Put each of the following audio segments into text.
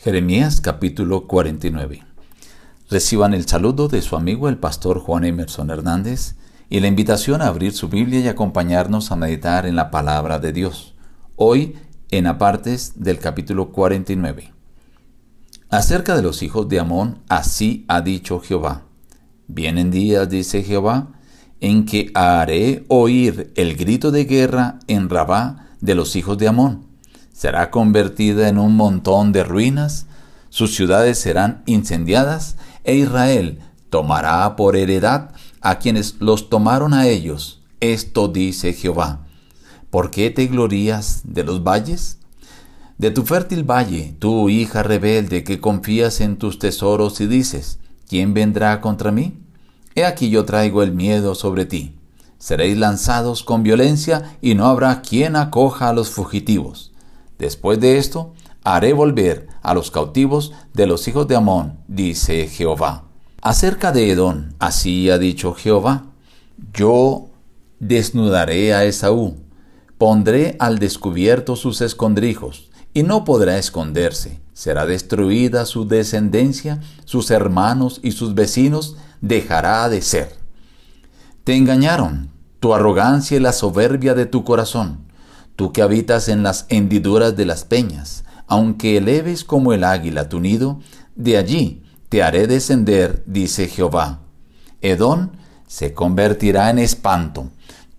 Jeremías capítulo 49. Reciban el saludo de su amigo el pastor Juan Emerson Hernández y la invitación a abrir su Biblia y acompañarnos a meditar en la palabra de Dios. Hoy en apartes del capítulo 49. Acerca de los hijos de Amón, así ha dicho Jehová. Vienen días, dice Jehová, en que haré oír el grito de guerra en Rabá de los hijos de Amón será convertida en un montón de ruinas, sus ciudades serán incendiadas, e Israel tomará por heredad a quienes los tomaron a ellos. Esto dice Jehová. ¿Por qué te glorías de los valles? De tu fértil valle, tú, hija rebelde, que confías en tus tesoros y dices, ¿quién vendrá contra mí? He aquí yo traigo el miedo sobre ti. Seréis lanzados con violencia y no habrá quien acoja a los fugitivos. Después de esto, haré volver a los cautivos de los hijos de Amón, dice Jehová. Acerca de Edom, así ha dicho Jehová, yo desnudaré a Esaú, pondré al descubierto sus escondrijos, y no podrá esconderse. Será destruida su descendencia, sus hermanos y sus vecinos dejará de ser. Te engañaron, tu arrogancia y la soberbia de tu corazón tú que habitas en las hendiduras de las peñas, aunque eleves como el águila tu nido, de allí te haré descender, dice Jehová. Edón se convertirá en espanto.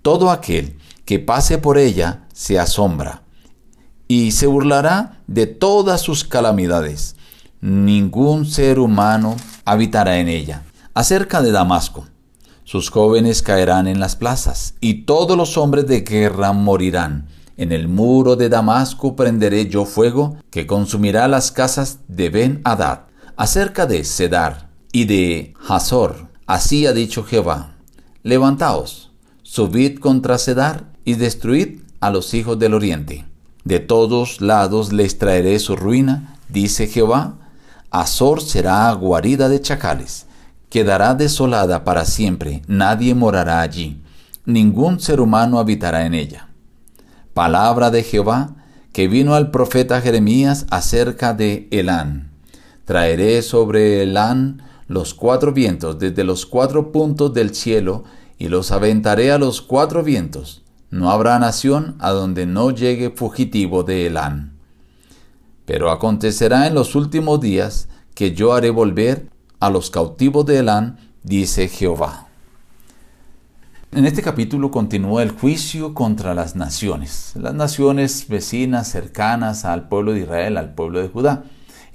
Todo aquel que pase por ella se asombra y se burlará de todas sus calamidades. Ningún ser humano habitará en ella. Acerca de Damasco, sus jóvenes caerán en las plazas y todos los hombres de guerra morirán en el muro de Damasco prenderé yo fuego que consumirá las casas de Ben Hadad. Acerca de Sedar y de Hazor, así ha dicho Jehová: Levantaos, subid contra Sedar y destruid a los hijos del oriente. De todos lados les traeré su ruina, dice Jehová. Azor será guarida de chacales, quedará desolada para siempre, nadie morará allí, ningún ser humano habitará en ella palabra de Jehová que vino al profeta Jeremías acerca de Elán. Traeré sobre Elán los cuatro vientos desde los cuatro puntos del cielo y los aventaré a los cuatro vientos. No habrá nación a donde no llegue fugitivo de Elán. Pero acontecerá en los últimos días que yo haré volver a los cautivos de Elán, dice Jehová. En este capítulo continúa el juicio contra las naciones, las naciones vecinas, cercanas al pueblo de Israel, al pueblo de Judá.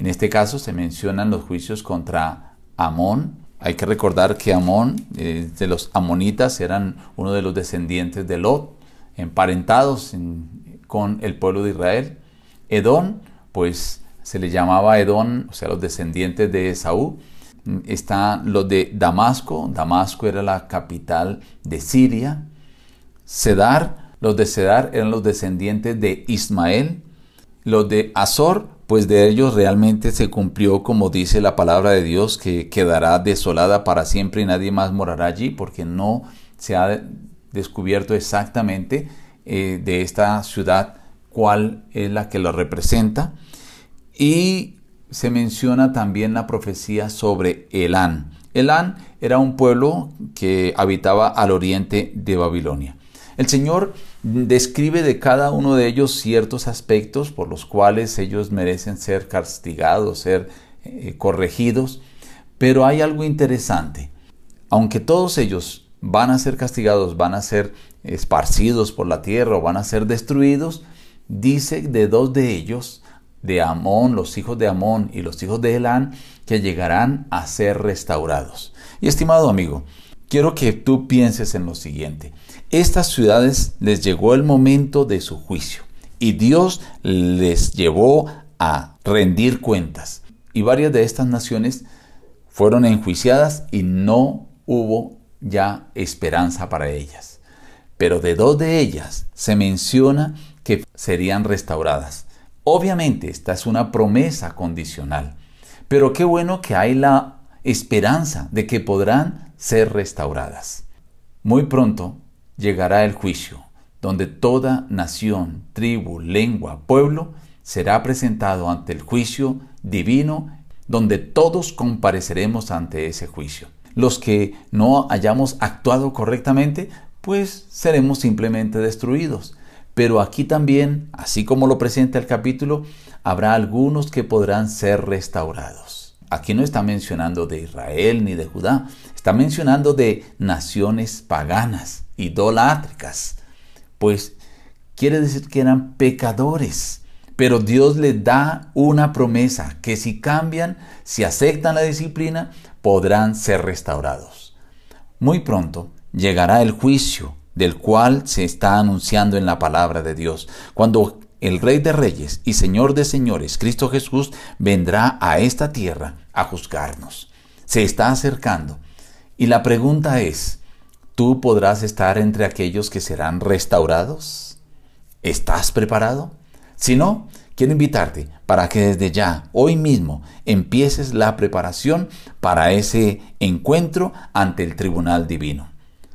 En este caso se mencionan los juicios contra Amón. Hay que recordar que Amón, eh, de los amonitas, eran uno de los descendientes de Lot, emparentados con el pueblo de Israel. Edón, pues se le llamaba Edón, o sea, los descendientes de Esaú están los de Damasco, Damasco era la capital de Siria, Sedar, los de Sedar eran los descendientes de Ismael, los de Azor, pues de ellos realmente se cumplió como dice la palabra de Dios, que quedará desolada para siempre y nadie más morará allí, porque no se ha descubierto exactamente eh, de esta ciudad cuál es la que lo representa. Y se menciona también la profecía sobre Elán. Elán era un pueblo que habitaba al oriente de Babilonia. El Señor describe de cada uno de ellos ciertos aspectos por los cuales ellos merecen ser castigados, ser eh, corregidos, pero hay algo interesante. Aunque todos ellos van a ser castigados, van a ser esparcidos por la tierra o van a ser destruidos, dice de dos de ellos de Amón, los hijos de Amón y los hijos de Elán, que llegarán a ser restaurados. Y estimado amigo, quiero que tú pienses en lo siguiente. Estas ciudades les llegó el momento de su juicio y Dios les llevó a rendir cuentas. Y varias de estas naciones fueron enjuiciadas y no hubo ya esperanza para ellas. Pero de dos de ellas se menciona que serían restauradas. Obviamente esta es una promesa condicional, pero qué bueno que hay la esperanza de que podrán ser restauradas. Muy pronto llegará el juicio, donde toda nación, tribu, lengua, pueblo será presentado ante el juicio divino donde todos compareceremos ante ese juicio. Los que no hayamos actuado correctamente, pues seremos simplemente destruidos. Pero aquí también, así como lo presenta el capítulo, habrá algunos que podrán ser restaurados. Aquí no está mencionando de Israel ni de Judá, está mencionando de naciones paganas, idolátricas, pues quiere decir que eran pecadores. Pero Dios les da una promesa que si cambian, si aceptan la disciplina, podrán ser restaurados. Muy pronto llegará el juicio del cual se está anunciando en la palabra de Dios, cuando el Rey de Reyes y Señor de Señores, Cristo Jesús, vendrá a esta tierra a juzgarnos. Se está acercando. Y la pregunta es, ¿tú podrás estar entre aquellos que serán restaurados? ¿Estás preparado? Si no, quiero invitarte para que desde ya, hoy mismo, empieces la preparación para ese encuentro ante el tribunal divino.